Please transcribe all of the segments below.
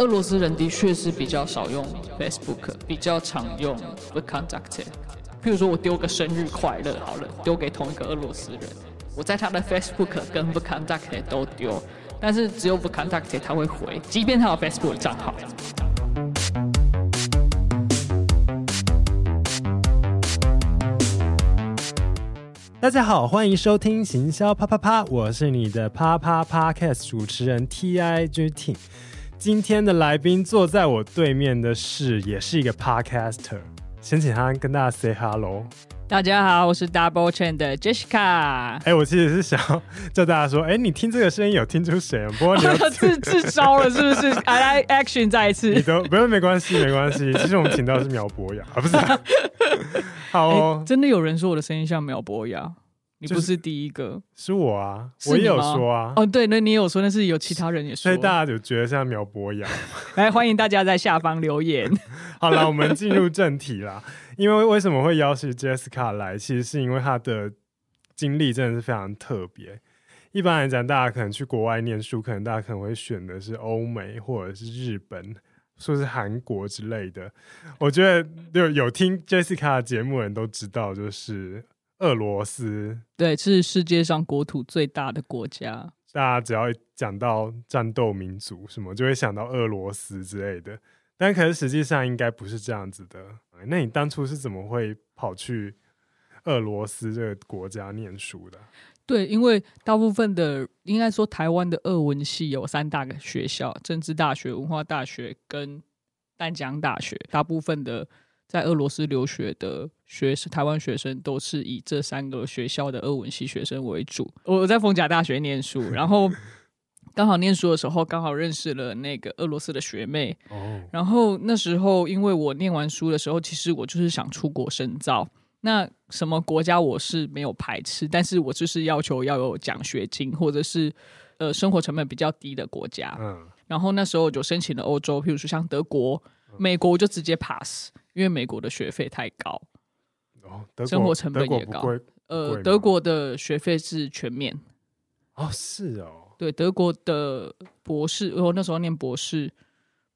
俄罗斯人的确是比较少用 Facebook，比较常用 VKontakte。譬如说我丢个生日快乐好了，丢给同一个俄罗斯人，我在他的 Facebook 跟 VKontakte 都丢，但是只有 VKontakte 他会回，即便他有 Facebook 账号。大家好，欢迎收听行销啪啪啪，我是你的啪啪 Podcast 主持人 TIG Team。今天的来宾坐在我对面的是，也是一个 Podcaster，先请他跟大家 say hello。大家好，我是 Double Chain 的 Jessica。哎、欸，我其实是想叫大家说，哎、欸，你听这个声音有听出谁？不过 自自招了是不是？I like action 再一次。你都不用，没关系，没关系。其实我们请到的是苗博雅啊，不是、啊？好、哦欸，真的有人说我的声音像苗博雅。你不是第一个，是，是我啊，我也有说啊。哦，对，那你也有说，但是有其他人也说，所以大家就觉得像苗博雅。来，欢迎大家在下方留言。好了，我们进入正题啦。因为为什么会邀请 Jessica 来？其实是因为她的经历真的是非常特别。一般来讲，大家可能去国外念书，可能大家可能会选的是欧美或者是日本，说是韩国之类的。我觉得有有听 Jessica 的节目的人都知道，就是。俄罗斯对，是世界上国土最大的国家。大家只要讲到战斗民族什么，就会想到俄罗斯之类的。但可是实际上应该不是这样子的。那你当初是怎么会跑去俄罗斯这个国家念书的？对，因为大部分的应该说台湾的俄文系有三大个学校：政治大学、文化大学跟淡江大学。大部分的。在俄罗斯留学的学生，台湾学生都是以这三个学校的俄文系学生为主。我在逢甲大学念书，然后 刚好念书的时候，刚好认识了那个俄罗斯的学妹。哦。然后那时候，因为我念完书的时候，其实我就是想出国深造。那什么国家我是没有排斥，但是我就是要求要有奖学金，或者是呃生活成本比较低的国家。嗯。然后那时候就申请了欧洲，譬如说像德国、美国，我就直接 pass。因为美国的学费太高，哦，生活成本也高。呃，德国的学费是全免。哦，是哦。对，德国的博士，我那时候念博士，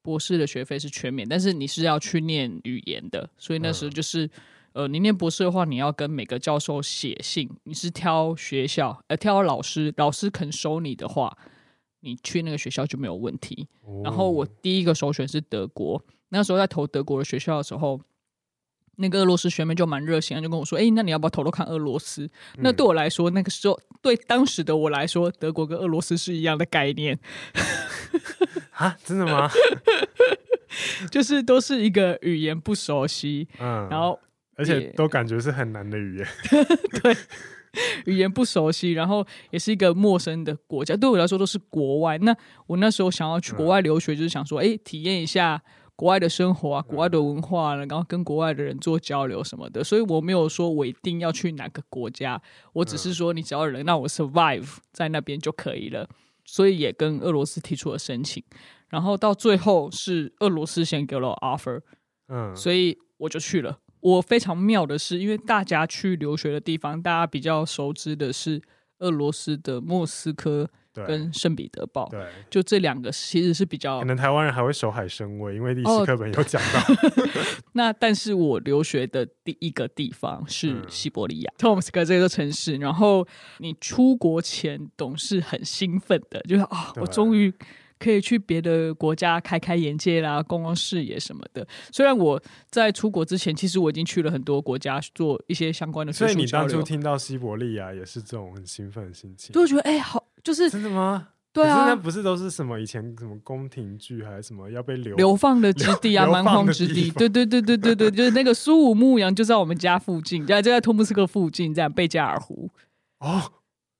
博士的学费是全免，但是你是要去念语言的，所以那时候就是，嗯、呃，你念博士的话，你要跟每个教授写信，你是挑学校，呃，挑老师，老师肯收你的话，你去那个学校就没有问题。哦、然后我第一个首选是德国。那时候在投德国的学校的时候，那个俄罗斯学妹就蛮热心，就跟我说：“哎、欸，那你要不要投投看俄罗斯？”嗯、那对我来说，那个时候对当时的我来说，德国跟俄罗斯是一样的概念。啊，真的吗？就是都是一个语言不熟悉，嗯，然后而且都感觉是很难的语言，对，语言不熟悉，然后也是一个陌生的国家，对我来说都是国外。那我那时候想要去国外留学，就是想说，哎、欸，体验一下。国外的生活啊，国外的文化，然后跟国外的人做交流什么的，所以我没有说我一定要去哪个国家，我只是说你只要能让我 survive 在那边就可以了，所以也跟俄罗斯提出了申请，然后到最后是俄罗斯先给了我 offer，嗯，所以我就去了。我非常妙的是，因为大家去留学的地方，大家比较熟知的是俄罗斯的莫斯科。跟圣彼得堡，对，就这两个其实是比较可能台湾人还会守海参崴，因为历史课本有讲到。哦、那但是我留学的第一个地方是西伯利亚，托姆斯克这个城市。然后你出国前总是很兴奋的，就是啊、哦，我终于。可以去别的国家开开眼界啦，逛逛视野什么的。虽然我在出国之前，其实我已经去了很多国家做一些相关的。所以你当初听到西伯利亚也是这种很兴奋的心情，就觉得哎、欸，好，就是真的吗？对啊，那不是都是什么以前什么宫廷剧还是什么要被流流放的之地啊，蛮荒之地。对对对对对对，就是那个苏武牧羊就在我们家附近，在就在托木斯克附近，这样贝加尔湖。哦，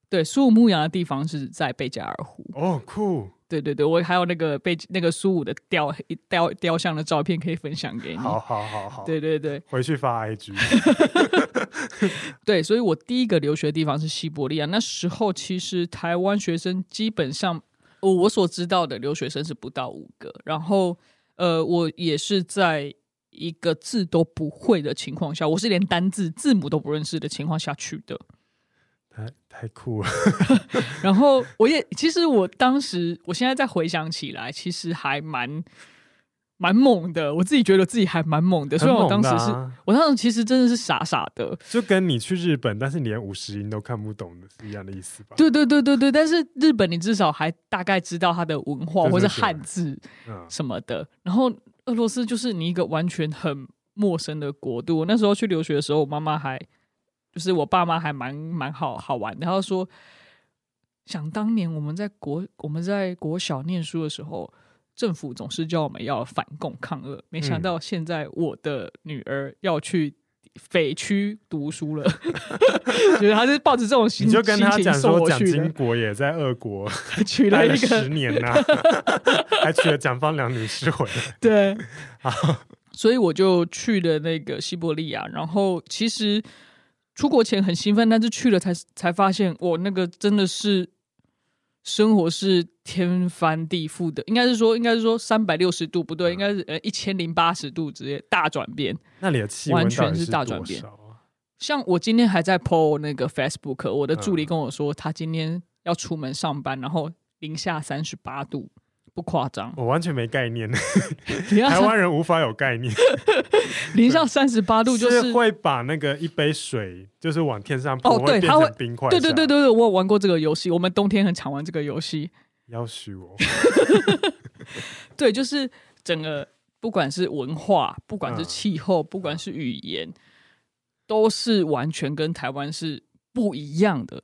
对，苏武牧羊的地方是在贝加尔湖。哦，酷。对对对，我还有那个被那个苏武的雕雕雕像的照片可以分享给你。好好好好，对对对，回去发 IG。对，所以我第一个留学的地方是西伯利亚。那时候其实台湾学生基本上，我我所知道的留学生是不到五个。然后呃，我也是在一个字都不会的情况下，我是连单字字母都不认识的情况下去的。太太酷了。然后我也其实我当时，我现在再回想起来，其实还蛮。蛮猛的，我自己觉得自己还蛮猛的。虽然我当时是，我当时其实真的是傻傻的，就跟你去日本，但是你连五十音都看不懂的是一样的意思吧？对对对对对。但是日本，你至少还大概知道它的文化或是汉字什么的。然后俄罗斯就是你一个完全很陌生的国度。我那时候去留学的时候，我妈妈还就是我爸妈还蛮蛮好好玩的。他说，想当年我们在国我们在国小念书的时候。政府总是叫我们要反共抗俄，没想到现在我的女儿要去匪区读书了，觉 得他是抱着这种心，你就跟他讲说，蒋经国也在俄国娶了一个十年呐、啊，还娶了蒋方良女士回来。对，所以我就去了那个西伯利亚，然后其实出国前很兴奋，但是去了才才发现，我那个真的是。生活是天翻地覆的，应该是说，应该是说三百六十度不对，应该是呃一千零八十度直接大转变。那里的气温完全是大转变。像我今天还在 po 那个 Facebook，我的助理跟我说，他今天要出门上班，然后零下三十八度。不夸张，我完全没概念。台湾人无法有概念。零下三十八度就是，是会把那个一杯水就是往天上泼，哦，对，它会冰块。对对对对对，我有玩过这个游戏，我们冬天很常玩这个游戏。要许我。对，就是整个不管是文化，不管是气候，不管是语言，都是完全跟台湾是不一样的。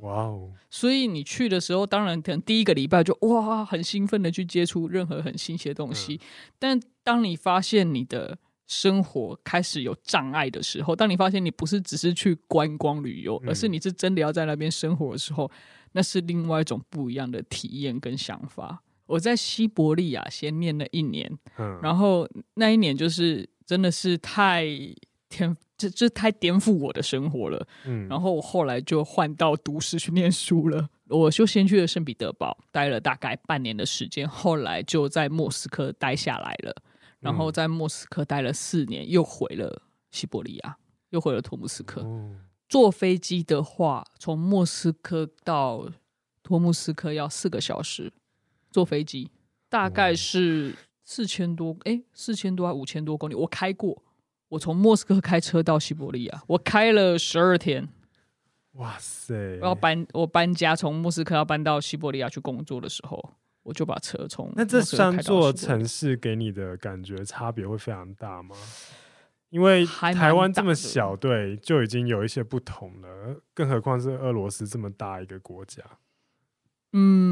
哇哦！所以你去的时候，当然可能第一个礼拜就哇很兴奋的去接触任何很新鲜的东西。嗯、但当你发现你的生活开始有障碍的时候，当你发现你不是只是去观光旅游，而是你是真的要在那边生活的时候，嗯、那是另外一种不一样的体验跟想法。我在西伯利亚先念了一年，嗯、然后那一年就是真的是太天。这这太颠覆我的生活了，嗯，然后我后来就换到都市去念书了。我就先去了圣彼得堡，待了大概半年的时间，后来就在莫斯科待下来了，然后在莫斯科待了四年，又回了西伯利亚，又回了托姆斯克。坐飞机的话，从莫斯科到托姆斯克要四个小时，坐飞机大概是四千多，哎，四千多还五千多公里，我开过。我从莫斯科开车到西伯利亚，我开了十二天。哇塞！我要搬，我搬家从莫斯科要搬到西伯利亚去工作的时候，我就把车从那这三座城市给你的感觉差别会非常大吗？因为台湾这么小，对，就已经有一些不同了，更何况是俄罗斯这么大一个国家。嗯。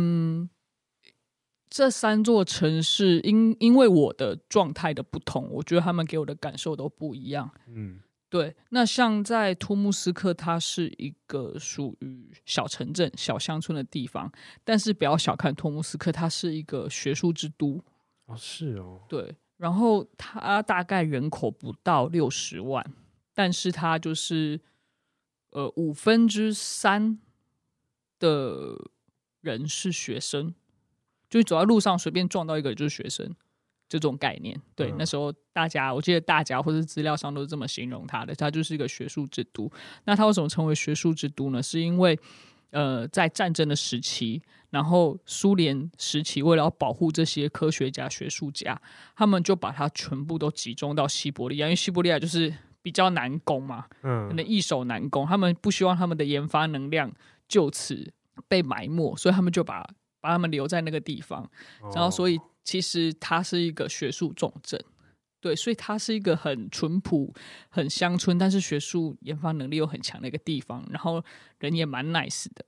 这三座城市因因为我的状态的不同，我觉得他们给我的感受都不一样。嗯，对。那像在托木斯克，它是一个属于小城镇、小乡村的地方，但是不要小看托木斯克，它是一个学术之都。哦，是哦。对。然后它大概人口不到六十万，但是它就是呃五分之三的人是学生。就走在路上随便撞到一个就是学生，这种概念。对，嗯、那时候大家，我记得大家或者资料上都是这么形容他的，他就是一个学术之都。那他为什么成为学术之都呢？是因为呃，在战争的时期，然后苏联时期，为了要保护这些科学家、学术家，他们就把它全部都集中到西伯利亚，因为西伯利亚就是比较难攻嘛，嗯，可能易守难攻，他们不希望他们的研发能量就此被埋没，所以他们就把。把他们留在那个地方，然后所以其实它是一个学术重镇，对，所以它是一个很淳朴、很乡村，但是学术研发能力又很强的一个地方，然后人也蛮 nice 的。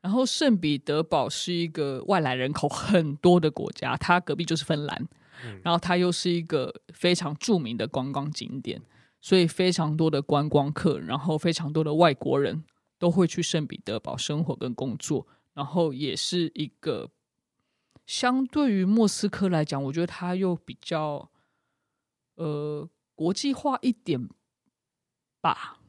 然后圣彼得堡是一个外来人口很多的国家，它隔壁就是芬兰，然后它又是一个非常著名的观光景点，所以非常多的观光客，然后非常多的外国人都会去圣彼得堡生活跟工作。然后也是一个相对于莫斯科来讲，我觉得它又比较呃国际化一点吧。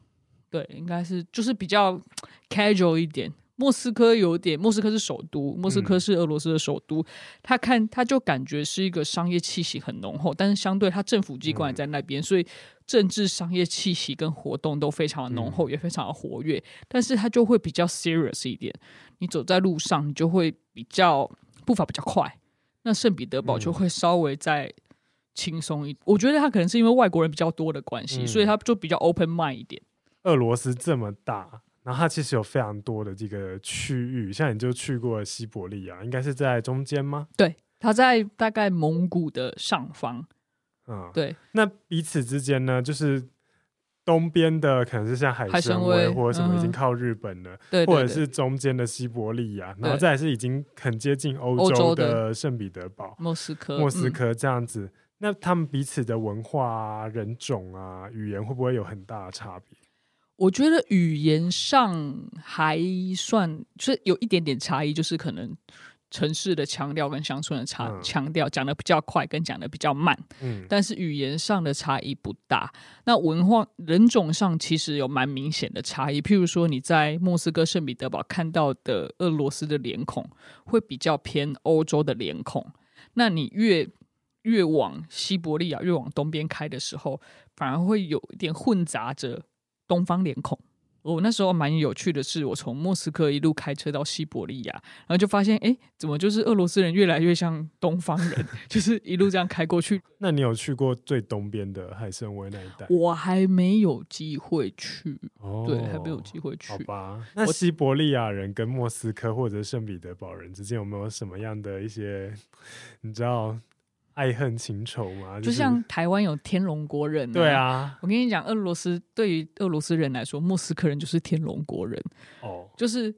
对，应该是就是比较 casual 一点。莫斯科有点，莫斯科是首都，莫斯科是俄罗斯的首都。他看他就感觉是一个商业气息很浓厚，但是相对他政府机关也在那边，所以政治商业气息跟活动都非常的浓厚，嗯、也非常的活跃，但是它就会比较 serious 一点。你走在路上，你就会比较步伐比较快。那圣彼得堡就会稍微再轻松一点。嗯、我觉得它可能是因为外国人比较多的关系，嗯、所以它就比较 open mind 一点。俄罗斯这么大，然后它其实有非常多的这个区域，像你就去过西伯利亚，应该是在中间吗？对，它在大概蒙古的上方。嗯，对，那彼此之间呢，就是东边的可能是像海参崴或者什么已经靠日本了，对，或者是中间的西伯利亚，然后再来是已经很接近欧洲的圣彼得堡、莫斯科、莫斯科这样子。那他们彼此的文化啊、人种啊、语言会不会有很大的差别？我觉得语言上还算，就是有一点点差异，就是可能。城市的腔调跟乡村的差腔调讲的比较快，跟讲的比较慢，嗯，但是语言上的差异不大。那文化人种上其实有蛮明显的差异，譬如说你在莫斯科圣彼得堡看到的俄罗斯的脸孔，会比较偏欧洲的脸孔。那你越越往西伯利亚越往东边开的时候，反而会有一点混杂着东方脸孔。我、哦、那时候蛮有趣的是，我从莫斯科一路开车到西伯利亚，然后就发现，哎，怎么就是俄罗斯人越来越像东方人，就是一路这样开过去。那你有去过最东边的海参崴那一带？我还没有机会去，哦、对，还没有机会去。好吧，那西伯利亚人跟莫斯科或者圣彼得堡人之间有没有什么样的一些，你知道？爱恨情仇嘛，就像台湾有天龙国人，对啊。我跟你讲，俄罗斯对于俄罗斯人来说，莫斯科人就是天龙国人哦。就是，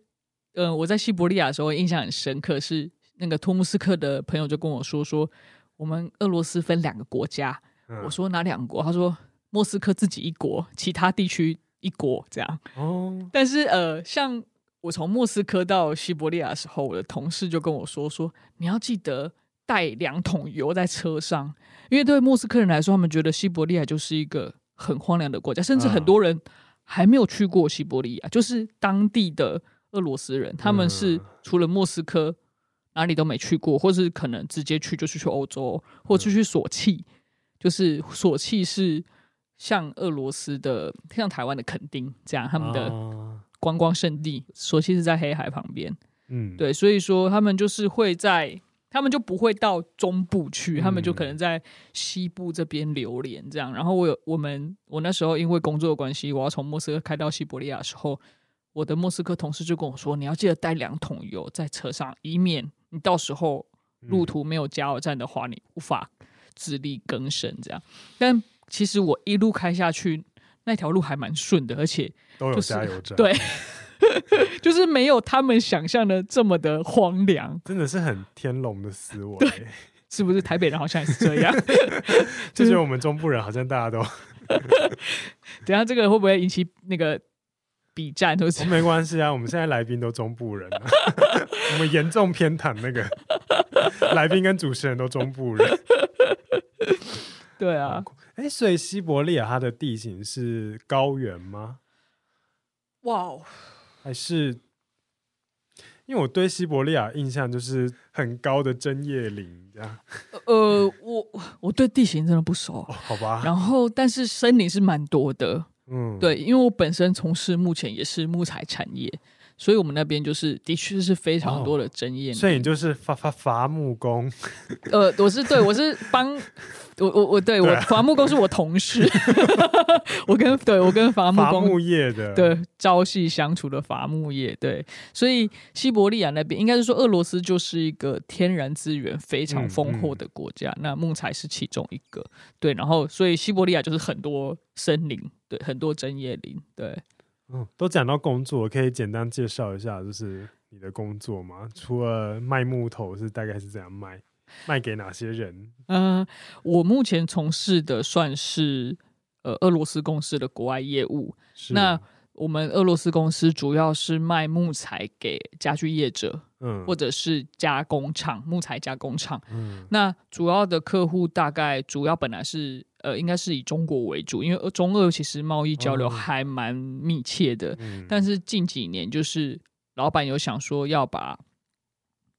呃，我在西伯利亚的时候印象很深刻，是那个托木斯克的朋友就跟我说说，我们俄罗斯分两个国家。我说哪两国？他说莫斯科自己一国，其他地区一国这样。哦。但是呃，像我从莫斯科到西伯利亚的时候，我的同事就跟我说说，你要记得。带两桶油在车上，因为对莫斯科人来说，他们觉得西伯利亚就是一个很荒凉的国家，甚至很多人还没有去过西伯利亚，就是当地的俄罗斯人，他们是除了莫斯科哪里都没去过，或是可能直接去就是去欧洲，或者去索契，就是索契是像俄罗斯的，像台湾的垦丁这样，他们的观光胜地，索契是在黑海旁边，嗯，对，所以说他们就是会在。他们就不会到中部去，他们就可能在西部这边流连这样。然后我有我们我那时候因为工作的关系，我要从莫斯科开到西伯利亚的时候，我的莫斯科同事就跟我说：“你要记得带两桶油在车上，以免你到时候路途没有加油站的话，你无法自力更生。”这样。但其实我一路开下去，那条路还蛮顺的，而且、就是、都有加油站。对。就是没有他们想象的这么的荒凉，真的是很天龙的思维，对，是不是？台北人好像也是这样，就是我们中部人好像大家都。等下这个会不会引起那个比战？都是没关系啊，我们现在来宾都中部人，我们严重偏袒那个来宾跟主持人都中部人。对啊，哎、欸，所以西伯利亚它的地形是高原吗？哇哦！还是因为我对西伯利亚印象就是很高的针叶林这样。呃，我我对地形真的不熟，哦，好吧。然后，但是森林是蛮多的，嗯，对，因为我本身从事目前也是木材产业，所以我们那边就是的确是非常多的针叶林。所以你就是伐伐伐木工？呃，我是对，我是帮。我我我对，对我伐木工是我同事，我跟对我跟伐木工伐木业的。对朝夕相处的伐木业，对，所以西伯利亚那边应该是说俄罗斯就是一个天然资源非常丰厚的国家，嗯嗯、那木材是其中一个，对，然后所以西伯利亚就是很多森林，对，很多针叶林，对，嗯，都讲到工作，可以简单介绍一下，就是你的工作吗？除了卖木头是大概是怎样卖？卖给哪些人？嗯、呃，我目前从事的算是呃俄罗斯公司的国外业务。那我们俄罗斯公司主要是卖木材给家具业者，嗯，或者是加工厂、木材加工厂。嗯，那主要的客户大概主要本来是呃应该是以中国为主，因为中俄其实贸易交流还蛮密切的。嗯，但是近几年就是老板有想说要把。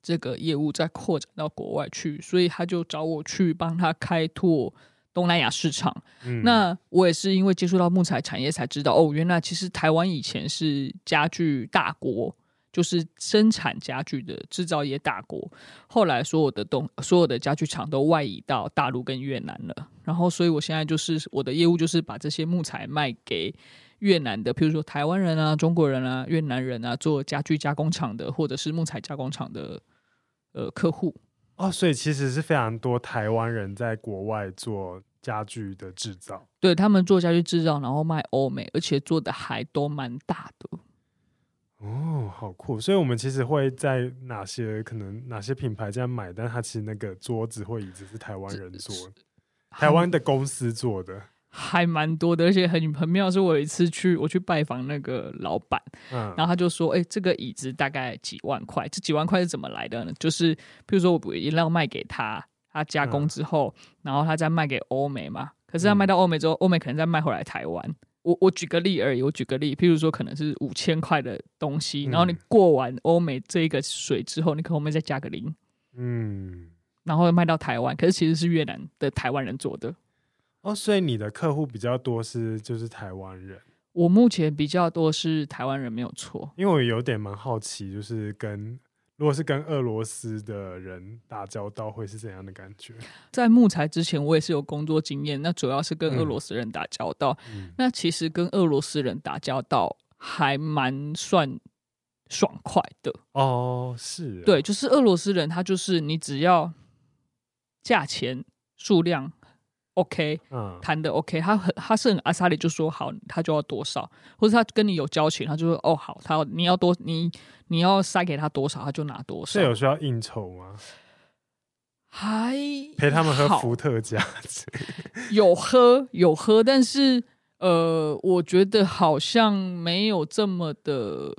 这个业务再扩展到国外去，所以他就找我去帮他开拓东南亚市场。嗯、那我也是因为接触到木材产业才知道，哦，原来其实台湾以前是家具大国。就是生产家具的制造业大国，后来所有的东所有的家具厂都外移到大陆跟越南了。然后，所以我现在就是我的业务就是把这些木材卖给越南的，譬如说台湾人啊、中国人啊、越南人啊，做家具加工厂的或者是木材加工厂的呃客户。哦，所以其实是非常多台湾人在国外做家具的制造，对，他们做家具制造，然后卖欧美，而且做的还都蛮大的。哦，好酷！所以，我们其实会在哪些可能哪些品牌这样买，但它其实那个桌子或椅子是台湾人做的，台湾的公司做的，还蛮多的。而且很很妙，是我有一次去我去拜访那个老板，嗯，然后他就说：“哎、欸，这个椅子大概几万块，这几万块是怎么来的呢？就是比如说我一定要卖给他，他加工之后，嗯、然后他再卖给欧美嘛。可是他卖到欧美之后，欧、嗯、美可能再卖回来台湾。”我我举个例而已，我举个例，譬如说可能是五千块的东西，然后你过完欧美这一个水之后，你可能后面再加个零，嗯，然后卖到台湾，可是其实是越南的台湾人做的。哦，所以你的客户比较多是就是台湾人？我目前比较多是台湾人，没有错。因为我有点蛮好奇，就是跟。如果是跟俄罗斯的人打交道，会是怎样的感觉？在木材之前，我也是有工作经验，那主要是跟俄罗斯人打交道。嗯嗯、那其实跟俄罗斯人打交道还蛮算爽快的哦。是、啊，对，就是俄罗斯人，他就是你只要价钱、数量。OK，嗯，谈的 OK，他很他是很阿萨里就说好，他就要多少，或者他跟你有交情，他就说哦好，他要你要多你你要塞给他多少，他就拿多少。是有需要应酬吗？还陪他们喝伏特加，有喝有喝，但是呃，我觉得好像没有这么的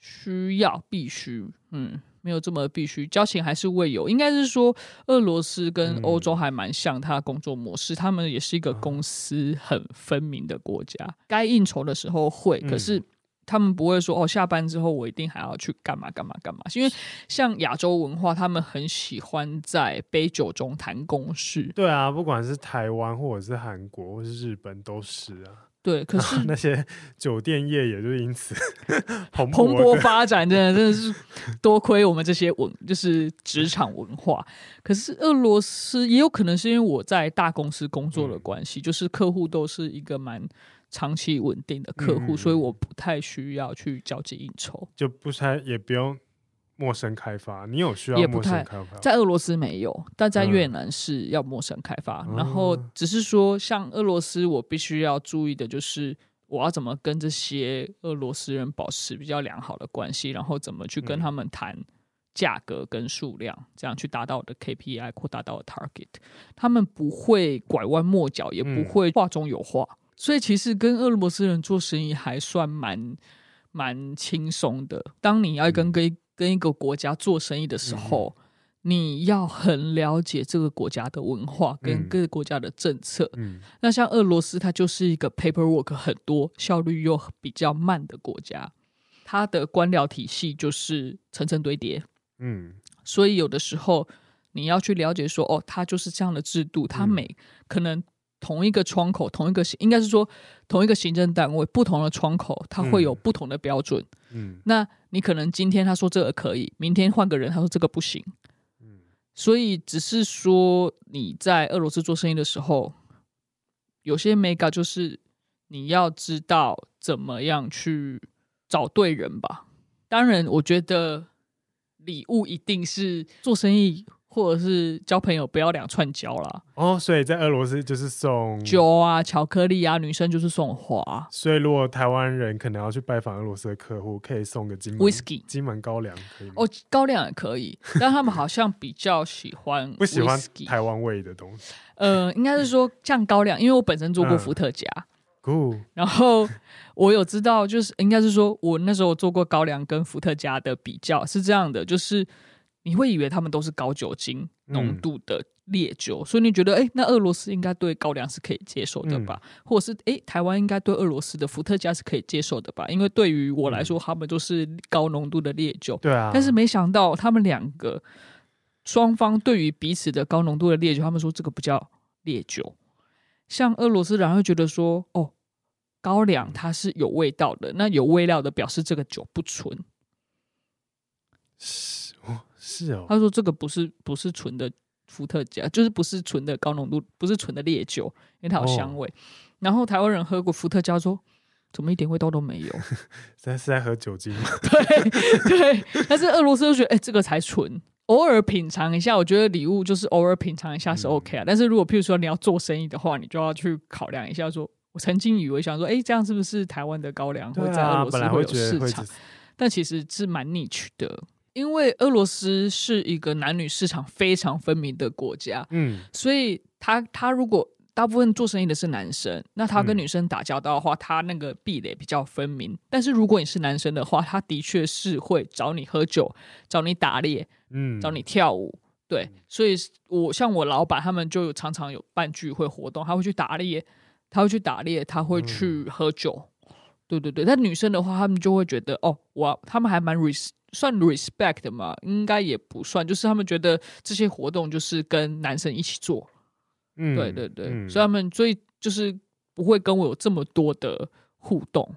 需要必须，嗯。没有这么必须，交情还是会有。应该是说，俄罗斯跟欧洲还蛮像，他的工作模式，嗯、他们也是一个公私很分明的国家。嗯、该应酬的时候会，可是他们不会说哦，下班之后我一定还要去干嘛干嘛干嘛。因为像亚洲文化，他们很喜欢在杯酒中谈公事。对啊，不管是台湾或者是韩国或是日本都是啊。对，可是 那些酒店业也就因此 蓬勃发展，真的真的是多亏我们这些文，就是职场文化。可是俄罗斯也有可能是因为我在大公司工作的关系，嗯、就是客户都是一个蛮长期稳定的客户，嗯、所以我不太需要去交际应酬，就不太也不用。陌生开发，你有需要陌生开发？在俄罗斯没有，但在越南是要陌生开发。嗯、然后只是说，像俄罗斯，我必须要注意的就是，我要怎么跟这些俄罗斯人保持比较良好的关系，然后怎么去跟他们谈价格跟数量，嗯、这样去达到我的 KPI 或达到我的 target。他们不会拐弯抹角，也不会话中有话，嗯、所以其实跟俄罗斯人做生意还算蛮蛮轻松的。当你要跟跟、嗯跟一个国家做生意的时候，嗯、你要很了解这个国家的文化跟各个国家的政策。嗯，那像俄罗斯，它就是一个 paperwork 很多、效率又比较慢的国家，它的官僚体系就是层层堆叠。嗯，所以有的时候你要去了解说，哦，它就是这样的制度，它每可能。同一个窗口，同一个应该是说同一个行政单位，不同的窗口，它会有不同的标准。嗯，那你可能今天他说这个可以，明天换个人他说这个不行。嗯，所以只是说你在俄罗斯做生意的时候，有些 mega 就是你要知道怎么样去找对人吧。当然，我觉得礼物一定是做生意。或者是交朋友不要两串交啦。哦，所以在俄罗斯就是送酒啊、巧克力啊，女生就是送花。所以如果台湾人可能要去拜访俄罗斯的客户，可以送个金门 whisky、金门高粱，可以吗？哦，高粱也可以，但他们好像比较喜欢 不喜欢台湾味的东西。呃，应该是说像高粱，因为我本身做过伏特加，嗯、然后我有知道，就是应该是说我那时候做过高粱跟伏特加的比较是这样的，就是。你会以为他们都是高酒精浓度的烈酒，嗯、所以你觉得，哎、欸，那俄罗斯应该对高粱是可以接受的吧？嗯、或者是，哎、欸，台湾应该对俄罗斯的伏特加是可以接受的吧？因为对于我来说，他们都是高浓度的烈酒。对啊。但是没想到，他们两个双方对于彼此的高浓度的烈酒，他们说这个不叫烈酒。像俄罗斯人会觉得说，哦，高粱它是有味道的，那有味道的表示这个酒不纯。是哦。他说这个不是不是纯的伏特加，就是不是纯的高浓度，不是纯的烈酒，因为它有香味。哦、然后台湾人喝过伏特加说，怎么一点味道都没有？在是在喝酒精吗？对对。但是俄罗斯就觉得，哎、欸，这个才纯。偶尔品尝一下，我觉得礼物就是偶尔品尝一下是 OK 啊。嗯、但是如果譬如说你要做生意的话，你就要去考量一下说。说我曾经以为想说，哎、欸，这样是不是台湾的高粱会在俄罗斯会有市场？但其实是蛮 niche 的，因为俄罗斯是一个男女市场非常分明的国家。嗯，所以他他如果大部分做生意的是男生，那他跟女生打交道的话，嗯、他那个壁垒比较分明。但是如果你是男生的话，他的确是会找你喝酒，找你打猎。嗯，找你跳舞，对，所以我像我老板他们就常常有办聚会活动，他会去打猎，他会去打猎，他会去喝酒，嗯、对对对。但女生的话，她们就会觉得哦，我她们还蛮 res 算 respect 的嘛，应该也不算，就是她们觉得这些活动就是跟男生一起做，嗯，对对对，嗯、所以他们所以就是不会跟我有这么多的互动。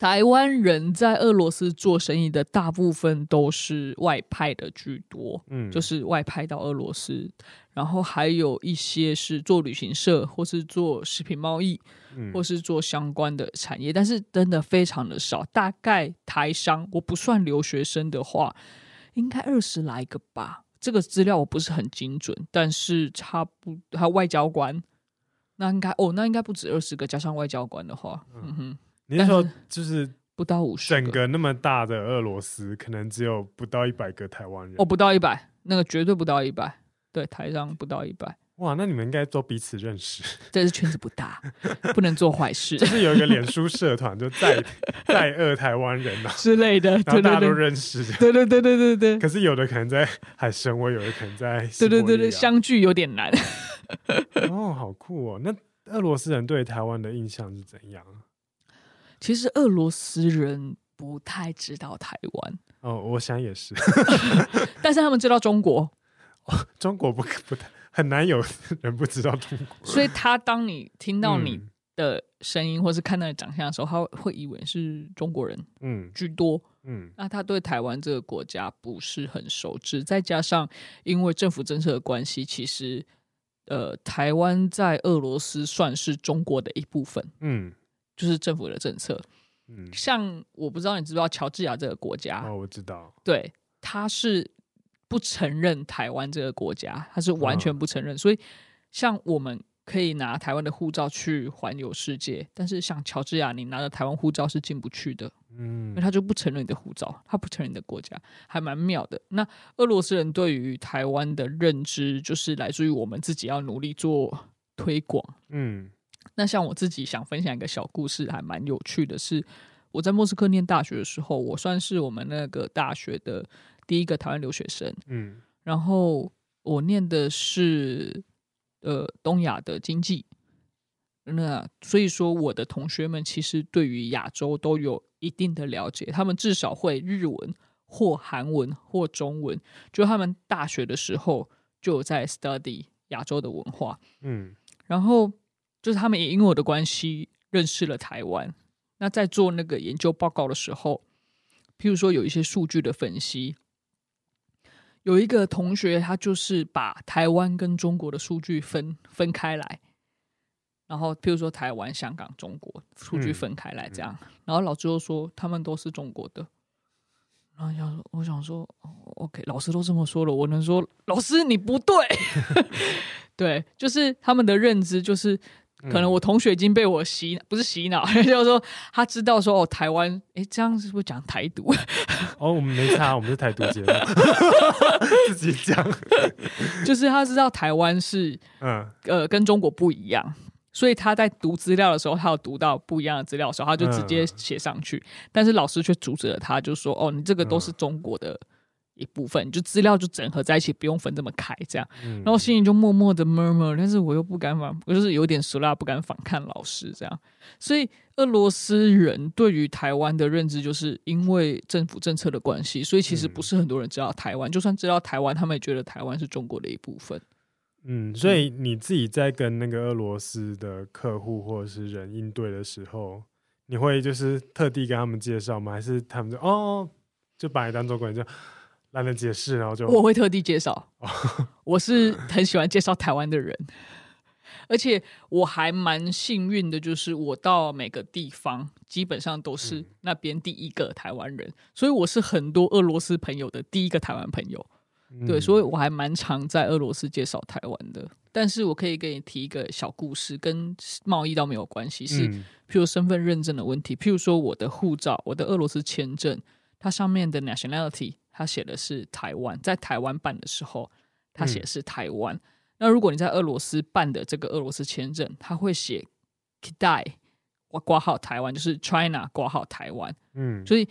台湾人在俄罗斯做生意的大部分都是外派的居多，嗯，就是外派到俄罗斯，然后还有一些是做旅行社，或是做食品贸易，嗯，或是做相关的产业，但是真的非常的少。大概台商，我不算留学生的话，应该二十来个吧。这个资料我不是很精准，但是差不还有外交官，那应该哦，那应该不止二十个，加上外交官的话，嗯哼。你是说就是不到五十，整个那么大的俄罗斯，可能只有不到一百个台湾人。哦，不到一百，那个绝对不到一百。对，台上不到一百。哇，那你们应该都彼此认识。这是圈子不大，不能做坏事。就是有一个脸书社团，就在 在俄台湾人呐之类的，然后大家都认识。对对对对对对。可是有的可能在海参崴，有的可能在。对对对对，相聚有点难。哦，好酷哦！那俄罗斯人对台湾的印象是怎样？其实俄罗斯人不太知道台湾哦，我想也是，但是他们知道中国。哦、中国不不太很难有人不知道中国，所以他当你听到你的声音或是看到你长相的时候，他会以为是中国人，嗯，居多，嗯，那他对台湾这个国家不是很熟知，再加上因为政府政策的关系，其实呃，台湾在俄罗斯算是中国的一部分，嗯。就是政府的政策，嗯，像我不知道你知不知道乔治亚这个国家？哦，我知道，对，他是不承认台湾这个国家，他是完全不承认。哦、所以，像我们可以拿台湾的护照去环游世界，但是像乔治亚，你拿着台湾护照是进不去的，嗯，因为他就不承认你的护照，他不承认你的国家，还蛮妙的。那俄罗斯人对于台湾的认知，就是来自于我们自己要努力做推广，嗯。那像我自己想分享一个小故事，还蛮有趣的是，我在莫斯科念大学的时候，我算是我们那个大学的第一个台湾留学生。嗯，然后我念的是呃东亚的经济，那所以说我的同学们其实对于亚洲都有一定的了解，他们至少会日文或韩文或中文，就他们大学的时候就有在 study 亚洲的文化。嗯，然后。就是他们也因为我的关系认识了台湾。那在做那个研究报告的时候，譬如说有一些数据的分析，有一个同学他就是把台湾跟中国的数据分分开来，然后譬如说台湾、香港、中国数据分开来这样，嗯、然后老师又说他们都是中国的。然后想说，我想说，OK，老师都这么说了，我能说老师你不对？对，就是他们的认知就是。可能我同学已经被我洗，不是洗脑，就是说他知道说哦，台湾，哎、欸，这样是不是讲台独？哦，我们没差，我们是台独节目，自己讲，就是他知道台湾是，嗯，呃，跟中国不一样，所以他在读资料的时候，他有读到不一样的资料的时候，他就直接写上去，嗯、但是老师却阻止了他，就说哦，你这个都是中国的。一部分就资料就整合在一起，不用分这么开，这样，嗯、然后心里就默默的 murmur，但是我又不敢反，我就是有点俗辣，不敢反抗老师这样。所以俄罗斯人对于台湾的认知，就是因为政府政策的关系，所以其实不是很多人知道台湾。嗯、就算知道台湾，他们也觉得台湾是中国的一部分。嗯，所以你自己在跟那个俄罗斯的客户或者是人应对的时候，你会就是特地跟他们介绍吗？还是他们就哦，就把你当做观众，懒得解释，然后就我会特地介绍。我是很喜欢介绍台湾的人，而且我还蛮幸运的，就是我到每个地方基本上都是那边第一个台湾人，嗯，所以我是很多俄罗斯朋友的第一个台湾朋友。对，所以我还蛮常在俄罗斯介绍台湾的。但是我可以给你提一个小故事，跟贸易倒没有关系，是譬如身份认证的问题。譬如说我的护照，我的俄罗斯签证，它上面的 nationality 它写的是台湾，在台湾办的时候，他写的是台湾。嗯。那如果你在俄罗斯办的这个俄罗斯签证，他会写 Kday 挂挂号台湾，就是 China 挂号台湾。嗯，所以。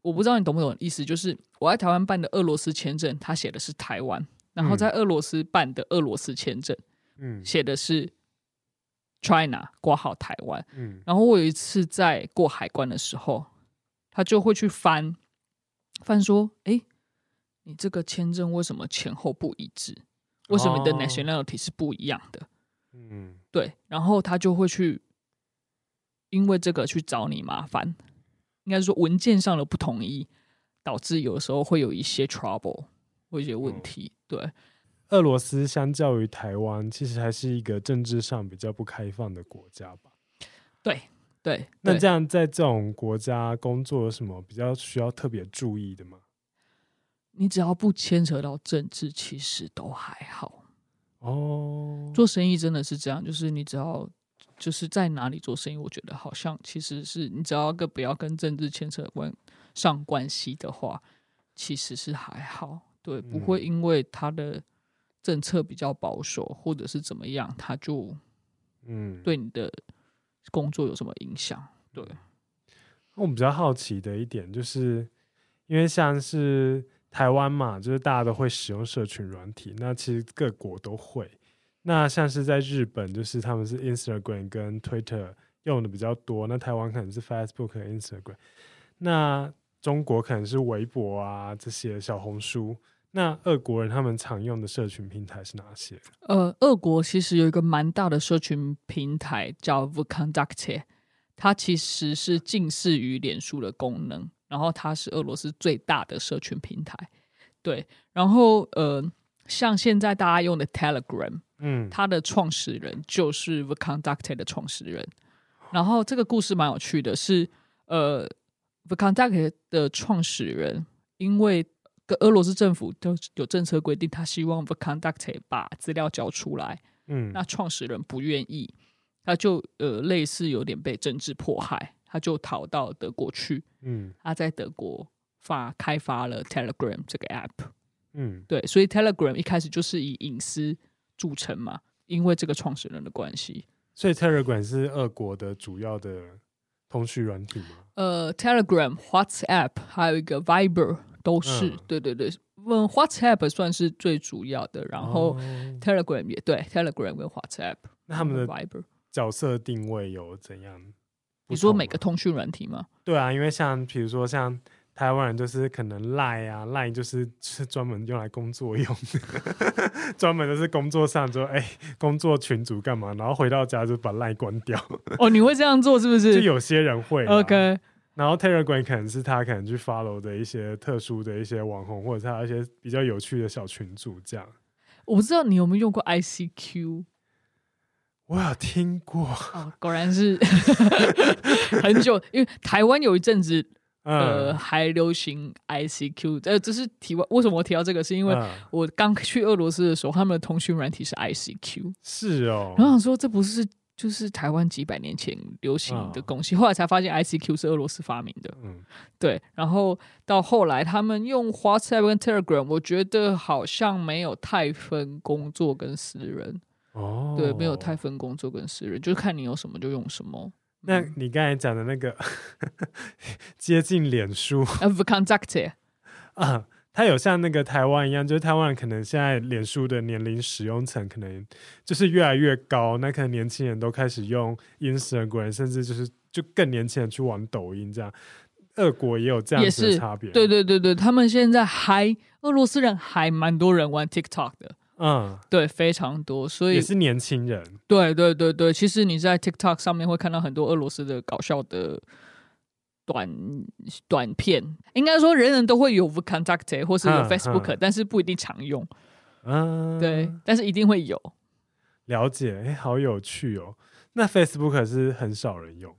我不知道你懂不懂意思，就是我在台湾办的俄罗斯签证，他写的是台湾，然后在俄罗斯办的俄罗斯签证，嗯，写的是 China 挂号台湾，嗯，然后我有一次在过海关的时候，他就会去翻翻说，哎，你这个签证为什么前后不一致？为什么你的 nationality 是不一样的？嗯，对，然后他就会去因为这个去找你麻烦。应该是说文件上的不统一，导致有时候会有一些 trouble，会一些问题。对，俄罗斯相较于台湾，其实还是一个政治上比较不开放的国家吧？对对。那这样在这种国家工作有什么比较需要特别注意的吗？你只要不牵扯到政治，其实都还好。哦，做生意真的是这样，就是你只要。就是在哪里做生意，我觉得好像其实是你只要个不要跟政治牵扯关上关系的话，其实是还好，对，不会因为他的政策比较保守或者是怎么样，他就嗯对你的工作有什么影响？对。我比较好奇的一点就是，因为像是台湾嘛，就是大家都会使用社群软体，那其实各国都会。那像是在日本，就是他们是 Instagram 跟 Twitter 用的比较多。那台湾可能是 Facebook 和 Instagram。那中国可能是微博啊这些小红书。那俄国人他们常用的社群平台是哪些？呃，俄国其实有一个蛮大的社群平台叫 VKontakte，它其实是近似于脸书的功能，然后它是俄罗斯最大的社群平台。对，然后呃，像现在大家用的 Telegram。嗯，它的创始人就是 VKontakte 的创始人，然后这个故事蛮有趣的是，呃，VKontakte 的创始人因为跟俄罗斯政府都有政策规定，他希望 VKontakte 把资料交出来，嗯，那创始人不愿意，他就呃类似有点被政治迫害，他就逃到德国去，嗯，他在德国发开发了 Telegram 这个 app，嗯，对，所以 Telegram 一开始就是以隐私。著称嘛，因为这个创始人的关系，所以 Telegram 是俄国的主要的通讯软体吗？呃，Telegram、WhatsApp 还有一个 Viber 都是，嗯、对对对，问 WhatsApp 算是最主要的，然后 Telegram 也对，Telegram 跟 WhatsApp，那他们的 Viber 角色定位有怎样？你说每个通讯软体吗？对啊，因为像比如说像。台湾人就是可能赖啊赖就是是专门用来工作用的，专门就是工作上就哎、欸、工作群组干嘛，然后回到家就把赖关掉。哦，你会这样做是不是？就有些人会。OK。然后 Telegram 可能是他可能去 follow 的一些特殊的一些网红，或者是他一些比较有趣的小群组这样。我不知道你有没有用过 ICQ？我有听过。哦，果然是 很久，因为台湾有一阵子。呃，还流行 ICQ，呃，这是提问。为什么我提到这个？是因为我刚去俄罗斯的时候，他们的通讯软体是 ICQ，是哦。然后想说，这不是就是台湾几百年前流行的东西，后来才发现 ICQ 是俄罗斯发明的。嗯，对。然后到后来，他们用 WhatsApp 跟 Telegram，我觉得好像没有太分工作跟私人。哦，对，没有太分工作跟私人，就是看你有什么就用什么。那你刚才讲的那个 接近脸书 v c o n t a c t 啊，它有像那个台湾一样，就是台湾人可能现在脸书的年龄使用层可能就是越来越高，那可能年轻人都开始用 Instagram，甚至就是就更年轻人去玩抖音这样。俄国也有这样子的差别，对对对对，他们现在还俄罗斯人还蛮多人玩 TikTok 的。嗯，对，非常多，所以也是年轻人。对对对对，其实你在 TikTok 上面会看到很多俄罗斯的搞笑的短短片，应该说人人都会有 v c o n t a c t 或是有 Facebook，但是不一定常用。嗯，对，但是一定会有。了解，哎，好有趣哦。那 Facebook 是很少人用。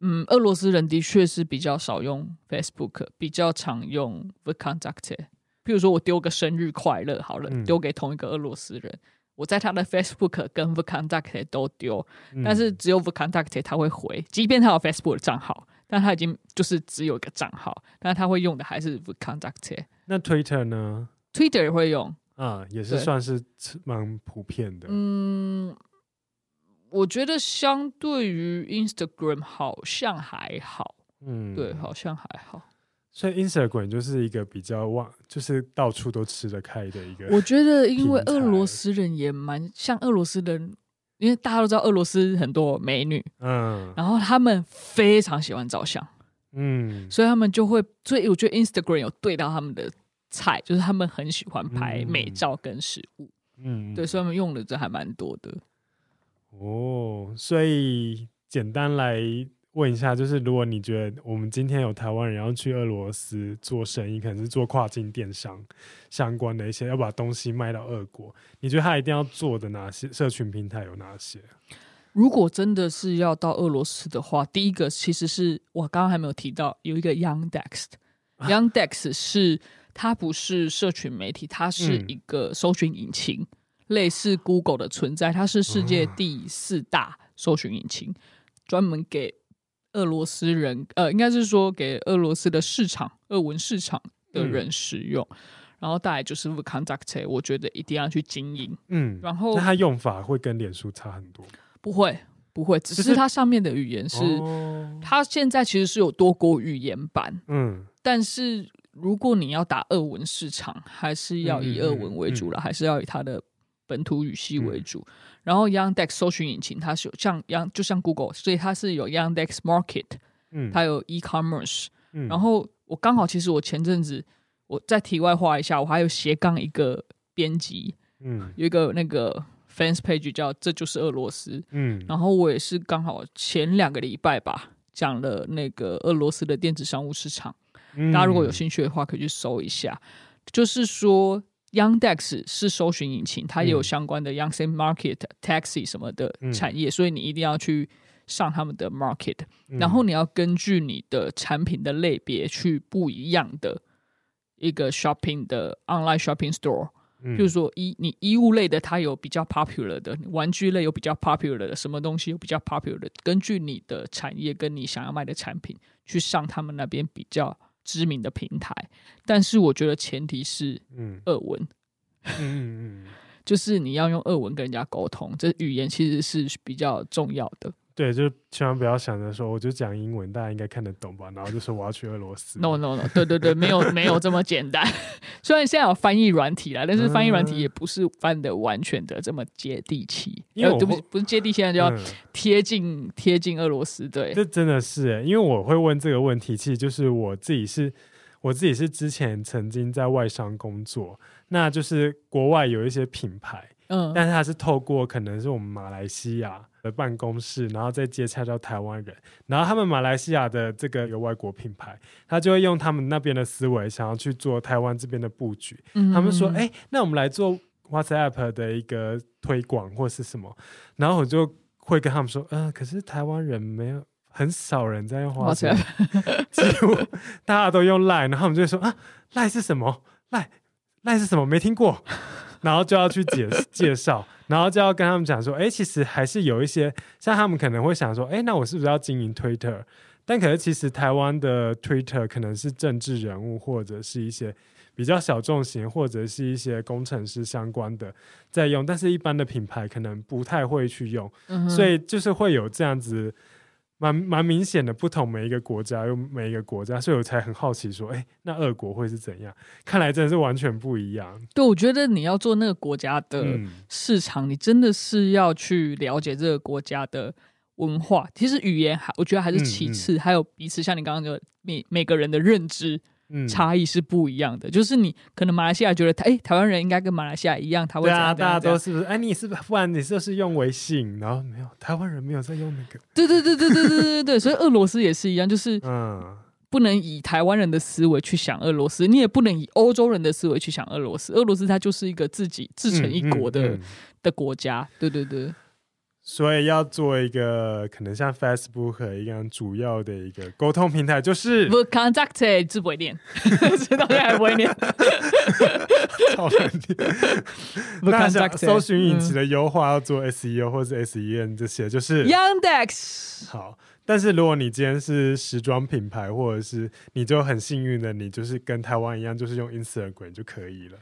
嗯，俄罗斯人的确是比较少用 Facebook，比较常用 v c o n t a c t。譬如说我丢个生日快乐好了，丢给同一个俄罗斯人，嗯、我在他的 Facebook 跟 v c o n t a c t 都丢，嗯、但是只有 v c o n t a c t 他会回，即便他有 Facebook 的账号，但他已经就是只有一个账号，但是他会用的还是 VKontakte。那 Twitter 呢？Twitter 也会用啊，也是算是蛮普遍的。嗯。我觉得相对于 Instagram 好像还好，嗯，对，好像还好。所以 Instagram 就是一个比较旺，就是到处都吃得开的一个。我觉得，因为俄罗斯人也蛮像俄罗斯人，因为大家都知道俄罗斯很多美女，嗯，然后他们非常喜欢照相，嗯，所以他们就会，所以我觉得 Instagram 有对到他们的菜，就是他们很喜欢拍美照跟食物，嗯，对，所以他们用的这还蛮多的。哦，所以简单来问一下，就是如果你觉得我们今天有台湾人要去俄罗斯做生意，可能是做跨境电商相关的一些，要把东西卖到俄国，你觉得他一定要做的哪些社群平台有哪些？如果真的是要到俄罗斯的话，第一个其实是我刚刚还没有提到，有一个 Yandex，Yandex、啊、是它不是社群媒体，它是一个搜寻引擎。嗯类似 Google 的存在，它是世界第四大搜寻引擎，专门给俄罗斯人，呃，应该是说给俄罗斯的市场、俄文市场的人使用。嗯、然后大概就是 v c o n d u c t 我觉得一定要去经营。嗯，然后它用法会跟脸书差很多？不会，不会，只是它上面的语言是，就是、它现在其实是有多国语言版。嗯，但是如果你要打俄文市场，还是要以俄文为主了，嗯嗯嗯、还是要以它的。本土语系为主，嗯、然后 Yandex 搜寻引擎它是有像 Yang 就像 Google，所以它是有 Yandex Market，嗯，它有 e-commerce，嗯，然后我刚好其实我前阵子我再题外话一下，我还有斜杠一个编辑，嗯，有一个那个 fans page 叫这就是俄罗斯，嗯，然后我也是刚好前两个礼拜吧讲了那个俄罗斯的电子商务市场，嗯、大家如果有兴趣的话可以去搜一下，就是说。Yandex 是搜寻引擎，它也有相关的 Yandex Market、Taxi 什么的产业，嗯、所以你一定要去上他们的 Market，、嗯、然后你要根据你的产品的类别去不一样的一个 Shopping 的 Online Shopping Store，嗯、就是说衣你衣物类的它有比较 popular 的，玩具类有比较 popular 的，什么东西有比较 popular 的，根据你的产业跟你想要卖的产品去上他们那边比较。知名的平台，但是我觉得前提是，嗯，俄文，嗯嗯嗯，就是你要用俄文跟人家沟通，这语言其实是比较重要的。对，就千万不要想着说，我就讲英文，大家应该看得懂吧？然后就说我要去俄罗斯。No No No，对对对，没有没有这么简单。虽然现在有翻译软体啦，但是翻译软体也不是翻的完全的这么接地气。因为不是不是接地气，现在就要贴近贴、嗯、近俄罗斯。对，这真的是诶，因为我会问这个问题，其实就是我自己是，我自己是之前曾经在外商工作，那就是国外有一些品牌。嗯，但是他是透过可能是我们马来西亚的办公室，然后再接洽到台湾人，然后他们马来西亚的这个有外国品牌，他就会用他们那边的思维，想要去做台湾这边的布局。嗯、他们说：“哎、欸，那我们来做 WhatsApp 的一个推广或是什么？”然后我就会跟他们说：“嗯、呃，可是台湾人没有很少人在用 WhatsApp，几乎大家都用 Line。”然后我们就会说：“啊，Line 是什么？Line Line 是什么？没听过。”然后就要去介 介绍，然后就要跟他们讲说，哎，其实还是有一些像他们可能会想说，哎，那我是不是要经营 Twitter？但可是其实台湾的 Twitter 可能是政治人物或者是一些比较小众型，或者是一些工程师相关的在用，但是一般的品牌可能不太会去用，嗯、所以就是会有这样子。蛮蛮明显的不同，每一个国家有每一个国家，所以我才很好奇说，哎、欸，那俄国会是怎样？看来真的是完全不一样。对，我觉得你要做那个国家的市场，嗯、你真的是要去了解这个国家的文化。其实语言还，我觉得还是其次，嗯嗯、还有彼此，像你刚刚说每每个人的认知，差异是不一样的。嗯、就是你可能马来西亚觉得，哎，台湾人应该跟马来西亚一样，他会怎样怎样，啊、大家都是不是？哎，你是不是？不然你就是用微信，然后没有台湾人没有在用那个。对对对对对对对对，所以俄罗斯也是一样，就是 嗯。不能以台湾人的思维去想俄罗斯，你也不能以欧洲人的思维去想俄罗斯。俄罗斯它就是一个自己自成一国的、嗯嗯、的国家，对对对。所以要做一个可能像 Facebook 一样主要的一个沟通平台，就是不 contact 字不会念，知道还不会念，超难念。那想搜寻引擎的优化要做 SEO 或者 S E N 这些，就是 Yandex。好。但是如果你今天是时装品牌，或者是你就很幸运的，你就是跟台湾一样，就是用 Instagram 就可以了。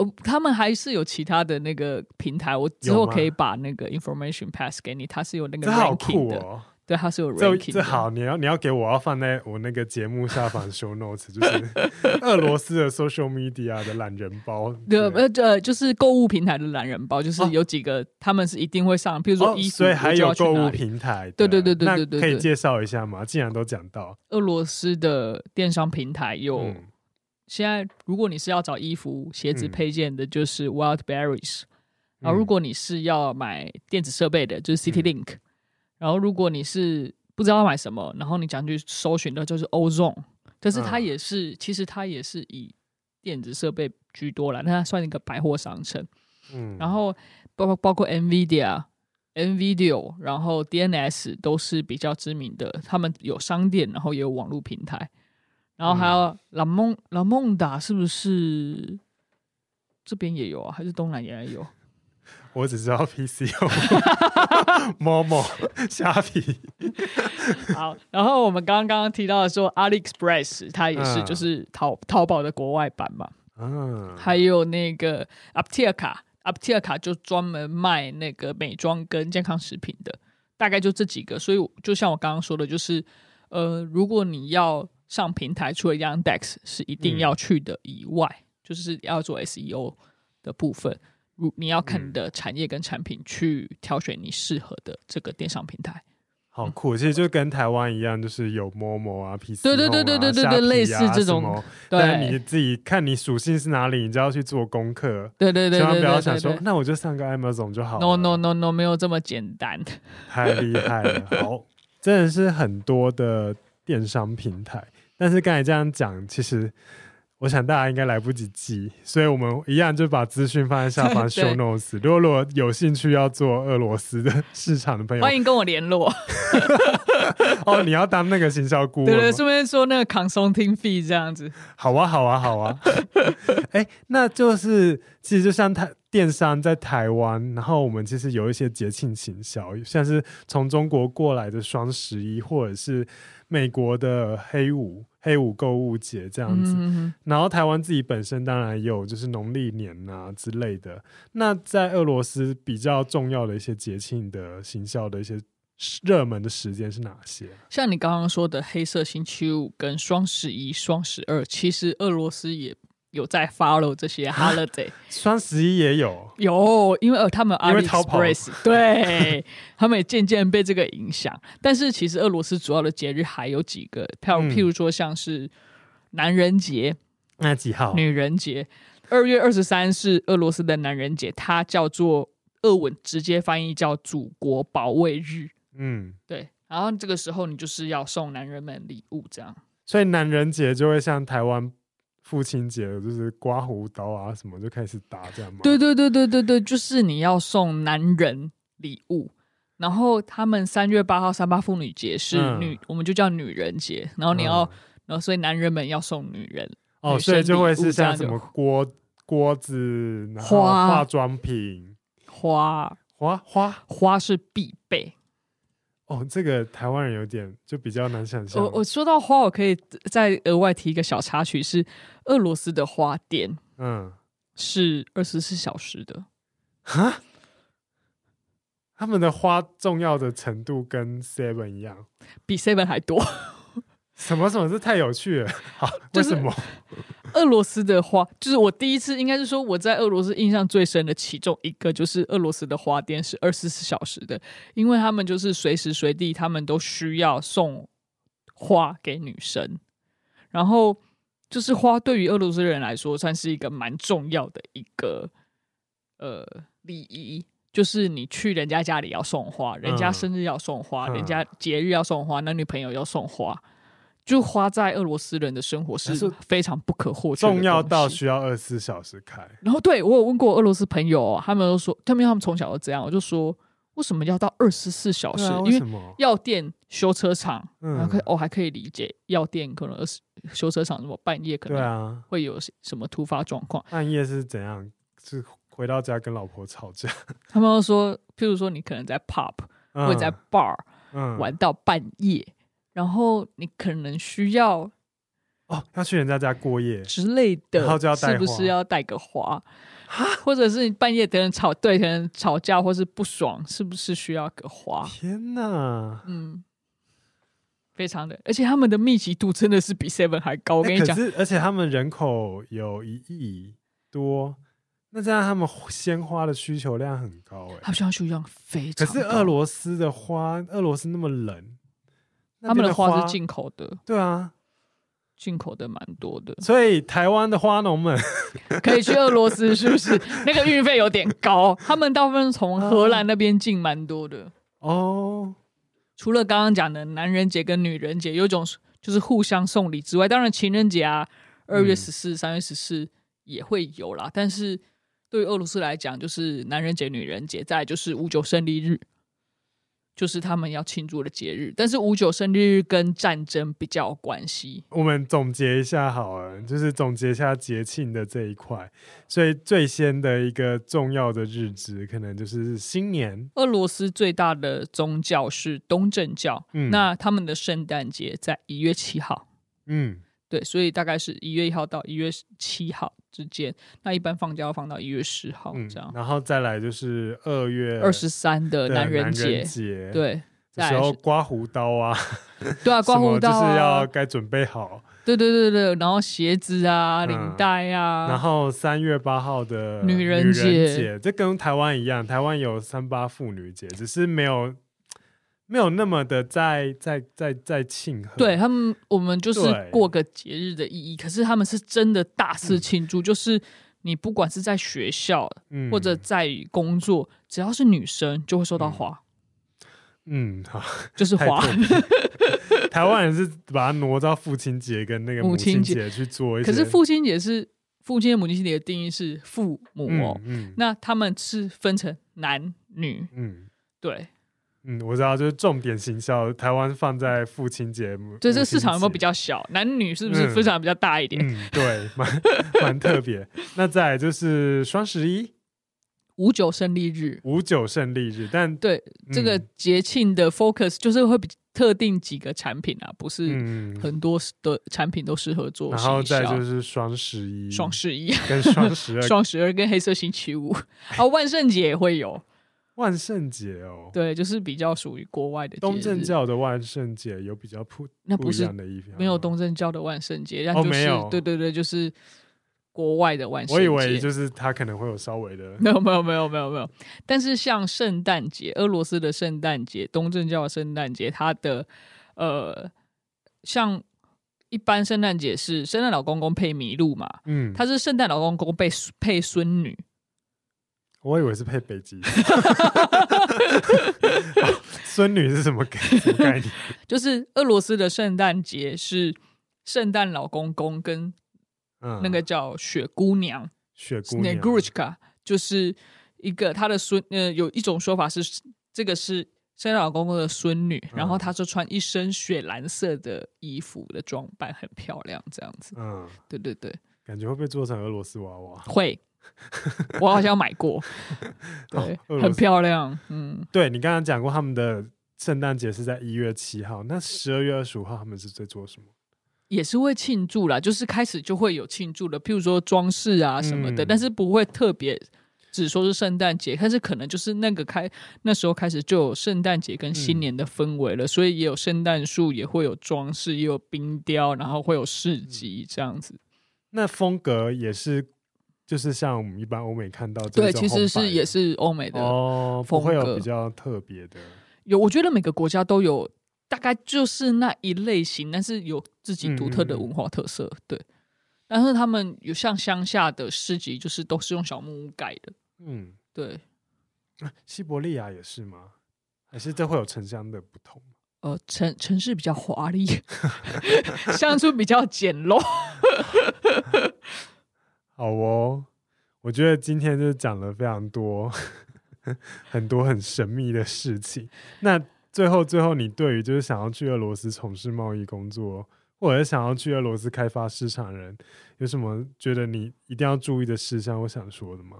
哦，他们还是有其他的那个平台，我之后可以把那个 information pass 给你，它是有那个 ranking 的。对，它是有 ranking 这好，你要你要给我，要放在我那个节目下方 show notes，就是 俄罗斯的 social media 的懒人包。对，呃呃，就是购物平台的懒人包，就是有几个他们是一定会上，比如说衣服，所以还有购物平台。对对对对对对，可以介绍一下吗？既然都讲到俄罗斯的电商平台，有现在如果你是要找衣服、鞋子配件的，就是 Wildberries。然后如果你是要买电子设备的，就是 CityLink。然后，如果你是不知道要买什么，然后你讲去搜寻的，就是 Ozone，但是它也是，嗯、其实它也是以电子设备居多啦，那它算一个百货商城。嗯，然后包括包括 NVIDIA、NVIDIA，然后 DNS 都是比较知名的，他们有商店，然后也有网络平台。然后还有拉蒙拉蒙达，是不是这边也有啊？还是东南亚也有？我只知道 PC 有 Momo 虾皮。好，然后我们刚刚提到的说 AliExpress，它也是就是淘淘宝的国外版嘛。嗯。还有那个 Apteka，Apteka 就专门卖那个美妆跟健康食品的，大概就这几个。所以就像我刚刚说的，就是呃，如果你要上平台，除了 Youngdex 是一定要去的以外，嗯、就是要做 SEO 的部分。如你要看你的产业跟产品去挑选你适合的这个电商平台，好酷！其实就跟台湾一样，就是有 Momo 啊、PC 对对对对对对对，类似这种。对，你自己看你属性是哪里，你就要去做功课。对对对，千万不要想说，那我就上个 Amazon 就好了。No No No No，没有这么简单。太厉害了！好，真的是很多的电商平台，但是刚才这样讲，其实。我想大家应该来不及记，所以我们一样就把资讯放在下方 show notes。如果如果有兴趣要做俄罗斯的市场的朋友，欢迎跟我联络。哦，你要当那个行销顾问？对对，顺便说那个 consulting fee 这样子。好啊，好啊，好啊。哎、欸，那就是其实就像台电商在台湾，然后我们其实有一些节庆行销，像是从中国过来的双十一，或者是美国的黑五。黑五购物节这样子，然后台湾自己本身当然也有就是农历年啊之类的。那在俄罗斯比较重要的一些节庆的行销的一些热门的时间是哪些？像你刚刚说的黑色星期五跟双十一、双十二，其实俄罗斯也。有在 follow 这些 holiday，双十一也有，有，因为呃，他们 AliExpress，对，他们也渐渐被这个影响。但是其实俄罗斯主要的节日还有几个，譬如譬如说像是男人节，那几号？女人节，二月二十三是俄罗斯的男人节，它叫做俄文直接翻译叫祖国保卫日。嗯，对。然后这个时候你就是要送男人们礼物，这样。所以男人节就会像台湾。父亲节就是刮胡刀啊，什么就开始打这样吗？对对对对对对，就是你要送男人礼物，然后他们三月八号三八妇女节是女，嗯、我们就叫女人节，然后你要，嗯、然后所以男人们要送女人哦，所以就会是像什么锅锅子、然后化妆品、花。花？花？花是必备。哦，这个台湾人有点就比较难想象。我我说到花，我可以再额外提一个小插曲，是俄罗斯的花店，嗯，是二十四小时的。哈？他们的花重要的程度跟 Seven 一样，比 Seven 还多。什么什么？这太有趣了。好，为什么？俄罗斯的花，就是我第一次，应该是说我在俄罗斯印象最深的其中一个，就是俄罗斯的花店是二十四小时的，因为他们就是随时随地，他们都需要送花给女生。然后就是花对于俄罗斯人来说算是一个蛮重要的一个呃礼仪，就是你去人家家里要送花，人家生日要送花，嗯、人家节日要送花，男女朋友要送花，就花在俄罗斯人的生活是非常不可或缺，重要到需要二十四小时开。然后对我有问过俄罗斯朋友、哦，他们都说，他们他们从小都这样，我就说。为什么要到二十四小时？因为药店、修车厂，还可以，我、还可以理解药店可能二十修车厂什么半夜可能会有什么突发状况、啊。半夜是怎样？是回到家跟老婆吵架？他们都说，譬如说你可能在或者在 bar、嗯、玩到半夜，然后你可能需要哦要去人家家过夜之类的，然后就要是不是要带个花？或者是你半夜跟人吵，对，跟人吵架，或是不爽，是不是需要个花？天哪，嗯，非常的，而且他们的密集度真的是比 Seven 还高。我跟你讲，欸、而且他们人口有一亿多，那这样他们鲜花的需求量很高哎，他们需要需求量非常。可是俄罗斯的花，俄罗斯那么冷，他们的花是进口的，对啊。进口的蛮多的，所以台湾的花农们 可以去俄罗斯，是不是？那个运费有点高，他们大部分从荷兰那边进蛮多的哦。除了刚刚讲的男人节跟女人节有一种就是互相送礼之外，当然情人节啊，二月十四、三月十四也会有啦。但是对于俄罗斯来讲，就是男人节、女人节，再就是五九胜利日。就是他们要庆祝的节日，但是五九胜利日跟战争比较有关系。我们总结一下好了，就是总结一下节庆的这一块。所以最先的一个重要的日子，可能就是新年。俄罗斯最大的宗教是东正教，嗯，那他们的圣诞节在一月七号，嗯，对，所以大概是一月一号到一月七号。之间，那一般放假要放到一月十号这样，嗯，然后再来就是二月二十三的男人节，对，这时候刮胡刀啊，对啊，刮胡刀，啊，就是要该准备好，对对对对，然后鞋子啊，领带啊，然后三月八号的女人节，这跟台湾一样，台湾有三八妇女节，只是没有。没有那么的在在在在庆贺，对他们，我们就是过个节日的意义。可是他们是真的大肆庆祝，嗯、就是你不管是在学校、嗯、或者在工作，只要是女生就会收到花。嗯，好，就是花。台湾人是把它挪到父亲节跟那个母亲节去做一些。可是父亲节是父亲母亲节的定义是父母哦，那他们是分成男女，嗯，对。嗯，我知道，就是重点行销，台湾放在父亲节，对，这个市场有没有比较小？男女是不是市场比较大一点？嗯，嗯，对，蛮蛮特别。那再来就是双十一，五九胜利日，五九胜利日，但对、嗯、这个节庆的 focus 就是会比特定几个产品啊，不是很多的产品都适合做。然后再就是双十一，双十一跟双十二，双十二跟黑色星期五，啊，万圣节也会有。万圣节哦，对，就是比较属于国外的东正教的万圣节，有比较普那不是没有东正教的万圣节，然后就是、哦、没有，对对对，就是国外的万圣节。我以为就是他可能会有稍微的，没有没有没有没有没有。但是像圣诞节，俄罗斯的圣诞节，东正教的圣诞节，它的呃，像一般圣诞节是圣诞老公公配麋鹿嘛，嗯，他是圣诞老公公配配孙女。我以为是配北极，孙女是什么概念？就是俄罗斯的圣诞节是圣诞老公公跟那个叫雪姑娘，雪姑娘 Snegurushka 就是一个他的孙。呃，有一种说法是，这个是圣诞老公公的孙女，然后她就穿一身雪蓝色的衣服的装扮，很漂亮，这样子。嗯，对对对，感觉会被做成俄罗斯娃娃，会。我好像买过，对，哦、很漂亮。嗯，对，你刚刚讲过他们的圣诞节是在一月七号，那十二月二十五号他们是在做什么？也是会庆祝啦，就是开始就会有庆祝的，譬如说装饰啊什么的，嗯、但是不会特别只说是圣诞节，但是可能就是那个开那时候开始就有圣诞节跟新年的氛围了，嗯、所以也有圣诞树，也会有装饰，也有冰雕，然后会有市集这样子。那风格也是。就是像我们一般欧美看到，对，其实是也是欧美的哦，不会有比较特别的。有，我觉得每个国家都有，大概就是那一类型，但是有自己独特的文化特色。嗯、对，但是他们有像乡下的市集，就是都是用小木屋盖的。嗯，对。西伯利亚也是吗？还是这会有城乡的不同？呃，城城市比较华丽，乡村比较简陋。好哦，我觉得今天就讲了非常多，很多很神秘的事情。那最后，最后，你对于就是想要去俄罗斯从事贸易工作，或者想要去俄罗斯开发市场的人，有什么觉得你一定要注意的事项？我想说的吗？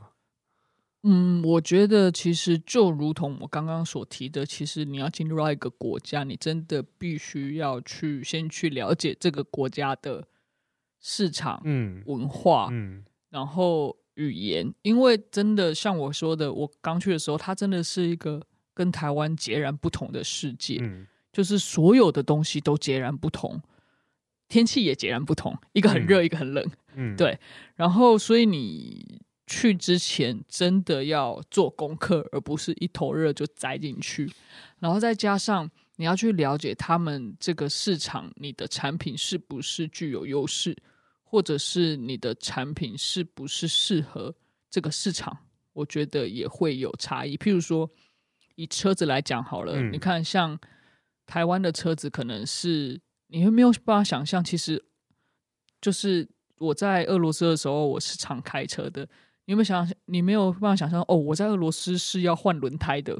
嗯，我觉得其实就如同我刚刚所提的，其实你要进入到一个国家，你真的必须要去先去了解这个国家的市场、嗯，文化，嗯，然后语言，因为真的像我说的，我刚去的时候，它真的是一个跟台湾截然不同的世界，嗯，就是所有的东西都截然不同，天气也截然不同，一个很热，嗯，一个很冷，嗯，对，然后所以你。去之前真的要做功课，而不是一头热就栽进去。然后再加上你要去了解他们这个市场，你的产品是不是具有优势，或者是你的产品是不是适合这个市场，我觉得也会有差异。譬如说，以车子来讲好了，嗯、你看像台湾的车子，可能是你会没有办法想象，其实就是我在俄罗斯的时候，我是常开车的。你有没有想？你没有办法想象哦，我在俄罗斯是要换轮胎的。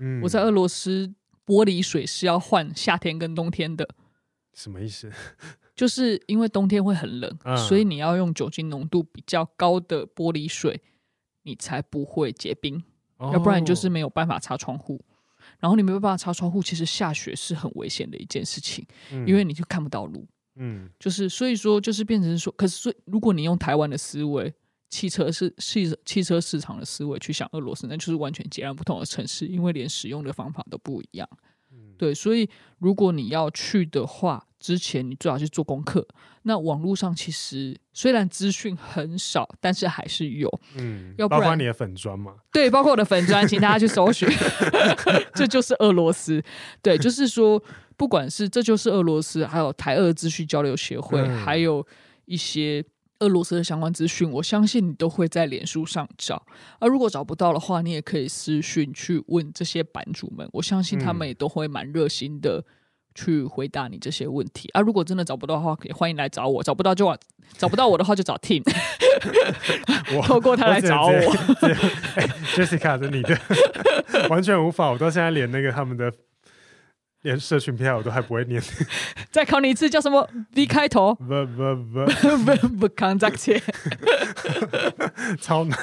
嗯，我在俄罗斯玻璃水是要换夏天跟冬天的。什么意思？就是因为冬天会很冷，嗯，所以你要用酒精浓度比较高的玻璃水，你才不会结冰。哦，要不然你就是没有办法擦窗户。然后你没有办法擦窗户，其实下雪是很危险的一件事情，嗯，因为你就看不到路。嗯，就是所以说，就是变成说，可是如果你用台湾的思维。汽车是汽汽车市场的思维去想俄罗斯，那就是完全截然不同的城市，因为连使用的方法都不一样。嗯、对，所以如果你要去的话，之前你最好去做功课。那网络上其实虽然资讯很少，但是还是有。嗯，要不然包括你的粉砖嘛？对，包括我的粉砖，请大家去搜寻。这就是俄罗斯。对，就是说，不管是这就是俄罗斯，还有台俄资讯交流协会，嗯、还有一些。俄罗斯的相关资讯，我相信你都会在脸书上找。而如果找不到的话，你也可以私讯去问这些版主们，我相信他们也都会蛮热心的去回答你这些问题。啊，如果真的找不到的话，可以欢迎来找我。找不到就找找不到我的话就找 Tim，透过他来找我。Jessica 是你的，完全无法。我到现在连那个他们的。连社群平台我都还不会念，再考你一次，叫什么 V 开头？不不不不不康扎切，超难。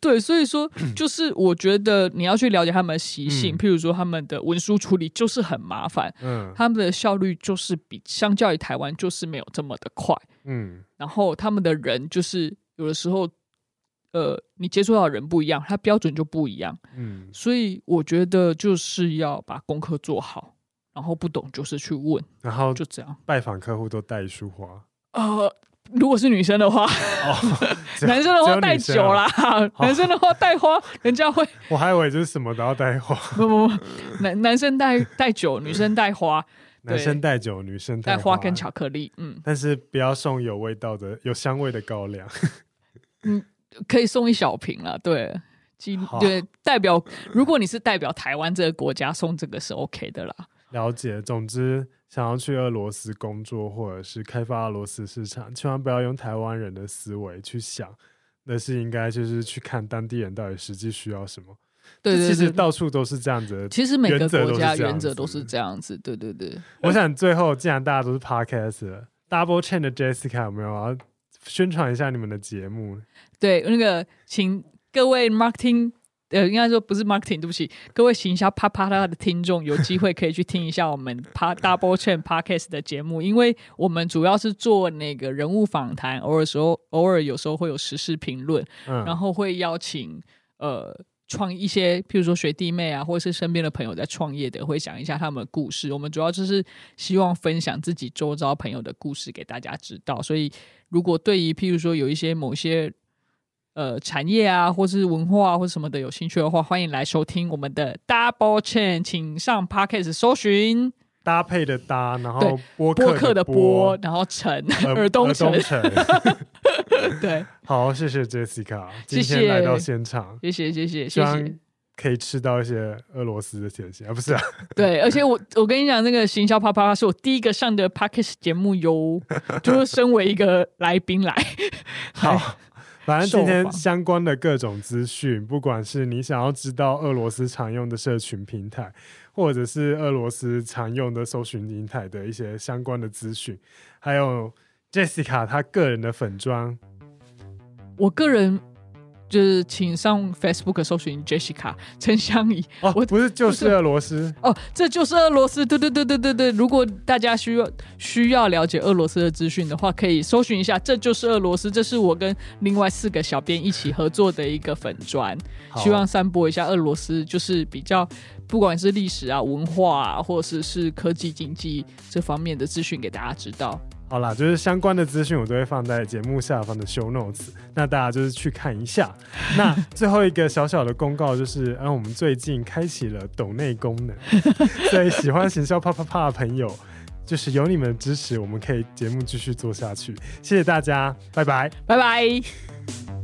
对，所以说就是我觉得你要去了解他们的习性，嗯、譬如说他们的文书处理就是很麻烦，嗯，他们的效率就是比相较于台湾就是没有这么的快，嗯，然后他们的人就是有的时候。呃，你接触到的人不一样，他标准就不一样。嗯，所以我觉得就是要把功课做好，然后不懂就是去问，然后就这样。拜访客户都带一束花。呃，如果是女生的话，哦、男生的话带酒啦。哦、男生的话带花，人家会。我还以为就是什么都要带花。不不不，男男生带带酒，女生带花。男生带酒，女生带花，花跟巧克力。嗯，但是不要送有味道的、有香味的高粱。嗯。可以送一小瓶了，对，对，代表如果你是代表台湾这个国家送这个是 OK 的啦。了解，总之想要去俄罗斯工作或者是开发俄罗斯市场，千万不要用台湾人的思维去想，那是应该就是去看当地人到底实际需要什么。对，对，对，其实到处都是这样子。其实每个国家原则都是这样子。对对对。我想最后，既然大家都是 Podcast Double Chain 的 Jessica 有没有要宣传一下你们的节目？对，那个，请各位 marketing，呃，应该说不是 marketing，对不起，各位行销啪啪啦的听众，有机会可以去听一下我们 Double Chain Podcast 的节目，因为我们主要是做那个人物访谈，偶尔时候偶尔有时候会有时事评论，嗯，然后会邀请呃创一些，譬如说学弟妹啊，或者是身边的朋友在创业的，会讲一下他们的故事。我们主要就是希望分享自己周遭朋友的故事给大家知道，所以如果对于譬如说有一些某些呃，产业啊，或是文化啊，或者什么的，有兴趣的话，欢迎来收听我们的 Double Chain，请上 Podcast 搜寻。搭配的搭，然后播客客的播，然后陈 耳东城。对，好，谢谢 Jessica，今天来到现场，谢谢谢谢谢谢。可以吃到一些俄罗斯的甜心啊，不是啊？对，而且我我跟你讲，那个行销啪啪啪是我第一个上的 Podcast 节目哟，就是身为一个来宾来。好，反正今天相关的各种资讯，不管是你想要知道俄罗斯常用的社群平台，或者是俄罗斯常用的搜寻平台的一些相关的资讯，还有 Jessica 她个人的粉专，我个人。就是请上 Facebook 搜寻 Jessica 陈香怡哦，我不是就是俄罗斯哦，这就是俄罗斯，对对对对对对。如果大家需要需要了解俄罗斯的资讯的话，可以搜寻一下，这就是俄罗斯，这是我跟另外四个小编一起合作的一个粉砖，希望散播一下俄罗斯，就是比较不管是历史啊、文化啊，或者是是科技经济这方面的资讯给大家知道。好啦，就是相关的资讯我都会放在节目下方的 show notes，那大家就是去看一下。那最后一个小小的公告就是，嗯，我们最近开启了抖内功能，所以喜欢行销啪啪啪的朋友，就是有你们的支持，我们可以节目继续做下去。谢谢大家，拜拜，拜拜。